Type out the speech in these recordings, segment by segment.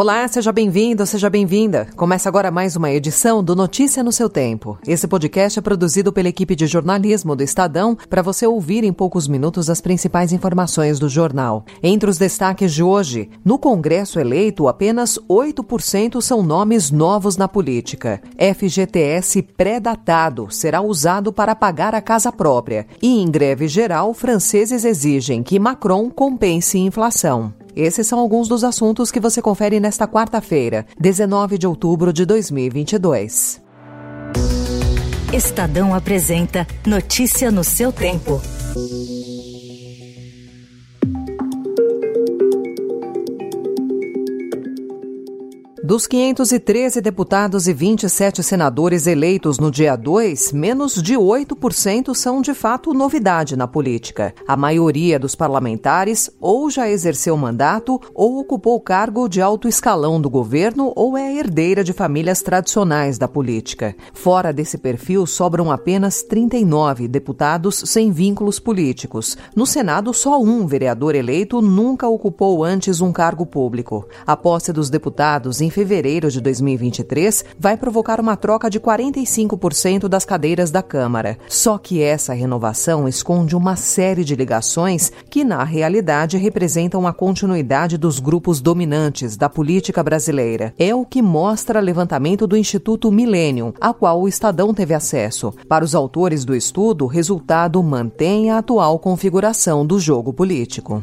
Olá, seja bem-vindo, seja bem-vinda. Começa agora mais uma edição do Notícia no seu Tempo. Esse podcast é produzido pela equipe de jornalismo do Estadão para você ouvir em poucos minutos as principais informações do jornal. Entre os destaques de hoje, no Congresso eleito, apenas 8% são nomes novos na política. FGTS pré-datado será usado para pagar a casa própria. E em greve geral, franceses exigem que Macron compense inflação. Esses são alguns dos assuntos que você confere nesta quarta-feira, 19 de outubro de 2022. Estadão apresenta Notícia no seu tempo. Dos 513 deputados e 27 senadores eleitos no dia 2, menos de 8% são de fato novidade na política. A maioria dos parlamentares ou já exerceu mandato ou ocupou cargo de alto escalão do governo ou é herdeira de famílias tradicionais da política. Fora desse perfil, sobram apenas 39 deputados sem vínculos políticos. No Senado, só um vereador eleito nunca ocupou antes um cargo público. A posse dos deputados, em fevereiro de 2023 vai provocar uma troca de 45% das cadeiras da Câmara. Só que essa renovação esconde uma série de ligações que, na realidade, representam a continuidade dos grupos dominantes da política brasileira. É o que mostra levantamento do Instituto Millennium, a qual o Estadão teve acesso. Para os autores do estudo, o resultado mantém a atual configuração do jogo político.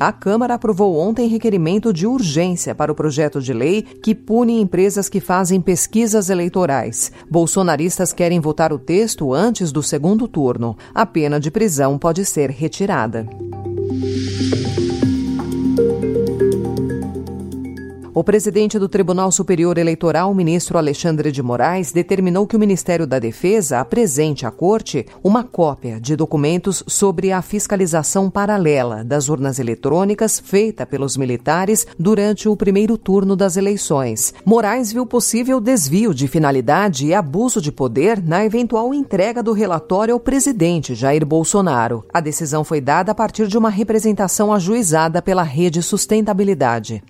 A Câmara aprovou ontem requerimento de urgência para o projeto de lei que pune empresas que fazem pesquisas eleitorais. Bolsonaristas querem votar o texto antes do segundo turno. A pena de prisão pode ser retirada. O presidente do Tribunal Superior Eleitoral, ministro Alexandre de Moraes, determinou que o Ministério da Defesa apresente à Corte uma cópia de documentos sobre a fiscalização paralela das urnas eletrônicas feita pelos militares durante o primeiro turno das eleições. Moraes viu possível desvio de finalidade e abuso de poder na eventual entrega do relatório ao presidente Jair Bolsonaro. A decisão foi dada a partir de uma representação ajuizada pela Rede Sustentabilidade.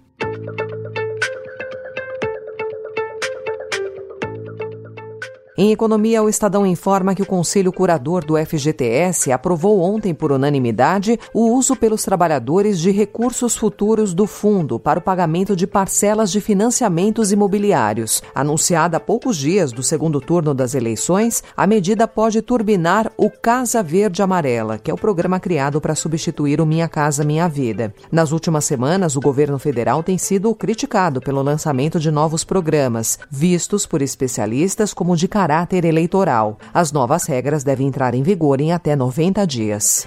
Em economia, o Estadão informa que o Conselho Curador do FGTS aprovou ontem por unanimidade o uso pelos trabalhadores de recursos futuros do fundo para o pagamento de parcelas de financiamentos imobiliários. Anunciada há poucos dias do segundo turno das eleições, a medida pode turbinar o Casa Verde Amarela, que é o programa criado para substituir o Minha Casa Minha Vida. Nas últimas semanas, o governo federal tem sido criticado pelo lançamento de novos programas, vistos por especialistas como de caráter caráter eleitoral. As novas regras devem entrar em vigor em até 90 dias.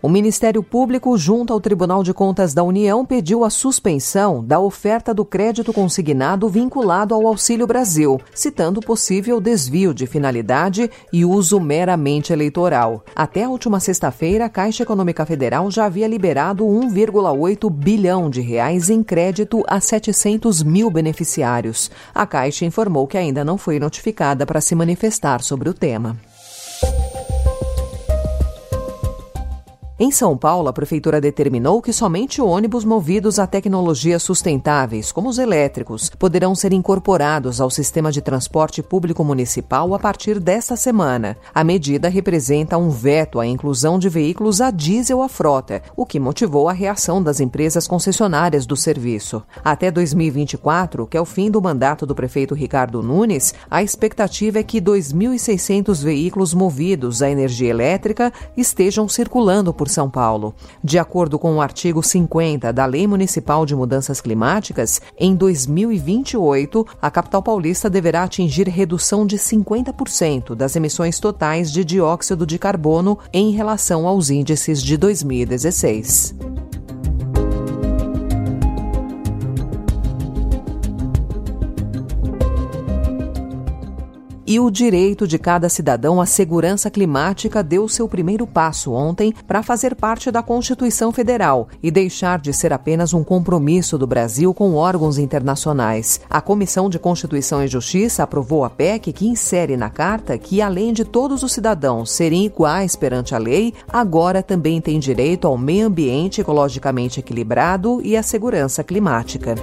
O Ministério Público, junto ao Tribunal de Contas da União, pediu a suspensão da oferta do crédito consignado vinculado ao Auxílio Brasil, citando possível desvio de finalidade e uso meramente eleitoral. Até a última sexta-feira, a Caixa Econômica Federal já havia liberado 1,8 bilhão de reais em crédito a 700 mil beneficiários. A Caixa informou que ainda não foi notificada para se manifestar sobre o tema. Em São Paulo, a Prefeitura determinou que somente ônibus movidos a tecnologias sustentáveis, como os elétricos, poderão ser incorporados ao sistema de transporte público municipal a partir desta semana. A medida representa um veto à inclusão de veículos a diesel à frota, o que motivou a reação das empresas concessionárias do serviço. Até 2024, que é o fim do mandato do prefeito Ricardo Nunes, a expectativa é que 2.600 veículos movidos à energia elétrica estejam circulando por são Paulo. De acordo com o artigo 50 da Lei Municipal de Mudanças Climáticas, em 2028, a capital paulista deverá atingir redução de 50% das emissões totais de dióxido de carbono em relação aos índices de 2016. E o direito de cada cidadão à segurança climática deu seu primeiro passo ontem para fazer parte da Constituição Federal e deixar de ser apenas um compromisso do Brasil com órgãos internacionais. A Comissão de Constituição e Justiça aprovou a PEC que insere na carta que, além de todos os cidadãos serem iguais perante a lei, agora também tem direito ao meio ambiente ecologicamente equilibrado e à segurança climática.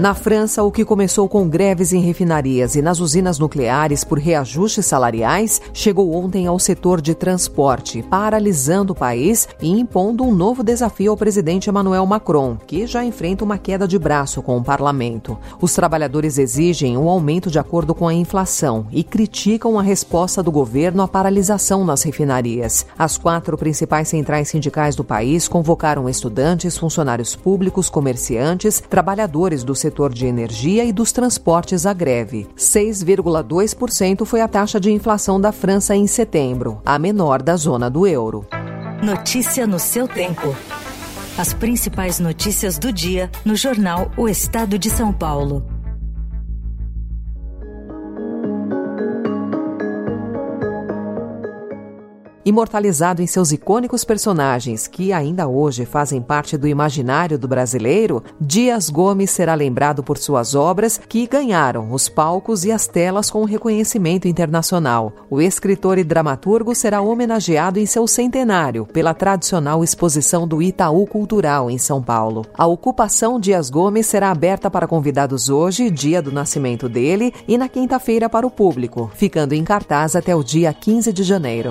Na França, o que começou com greves em refinarias e nas usinas nucleares por reajustes salariais chegou ontem ao setor de transporte, paralisando o país e impondo um novo desafio ao presidente Emmanuel Macron, que já enfrenta uma queda de braço com o parlamento. Os trabalhadores exigem um aumento de acordo com a inflação e criticam a resposta do governo à paralisação nas refinarias. As quatro principais centrais sindicais do país convocaram estudantes, funcionários públicos, comerciantes, trabalhadores do setor setor de energia e dos transportes à greve. 6,2% foi a taxa de inflação da França em setembro, a menor da zona do euro. Notícia no seu tempo. As principais notícias do dia no jornal O Estado de São Paulo. Imortalizado em seus icônicos personagens, que ainda hoje fazem parte do imaginário do brasileiro, Dias Gomes será lembrado por suas obras que ganharam os palcos e as telas com reconhecimento internacional. O escritor e dramaturgo será homenageado em seu centenário pela tradicional exposição do Itaú Cultural em São Paulo. A ocupação Dias Gomes será aberta para convidados hoje, dia do nascimento dele, e na quinta-feira para o público, ficando em cartaz até o dia 15 de janeiro.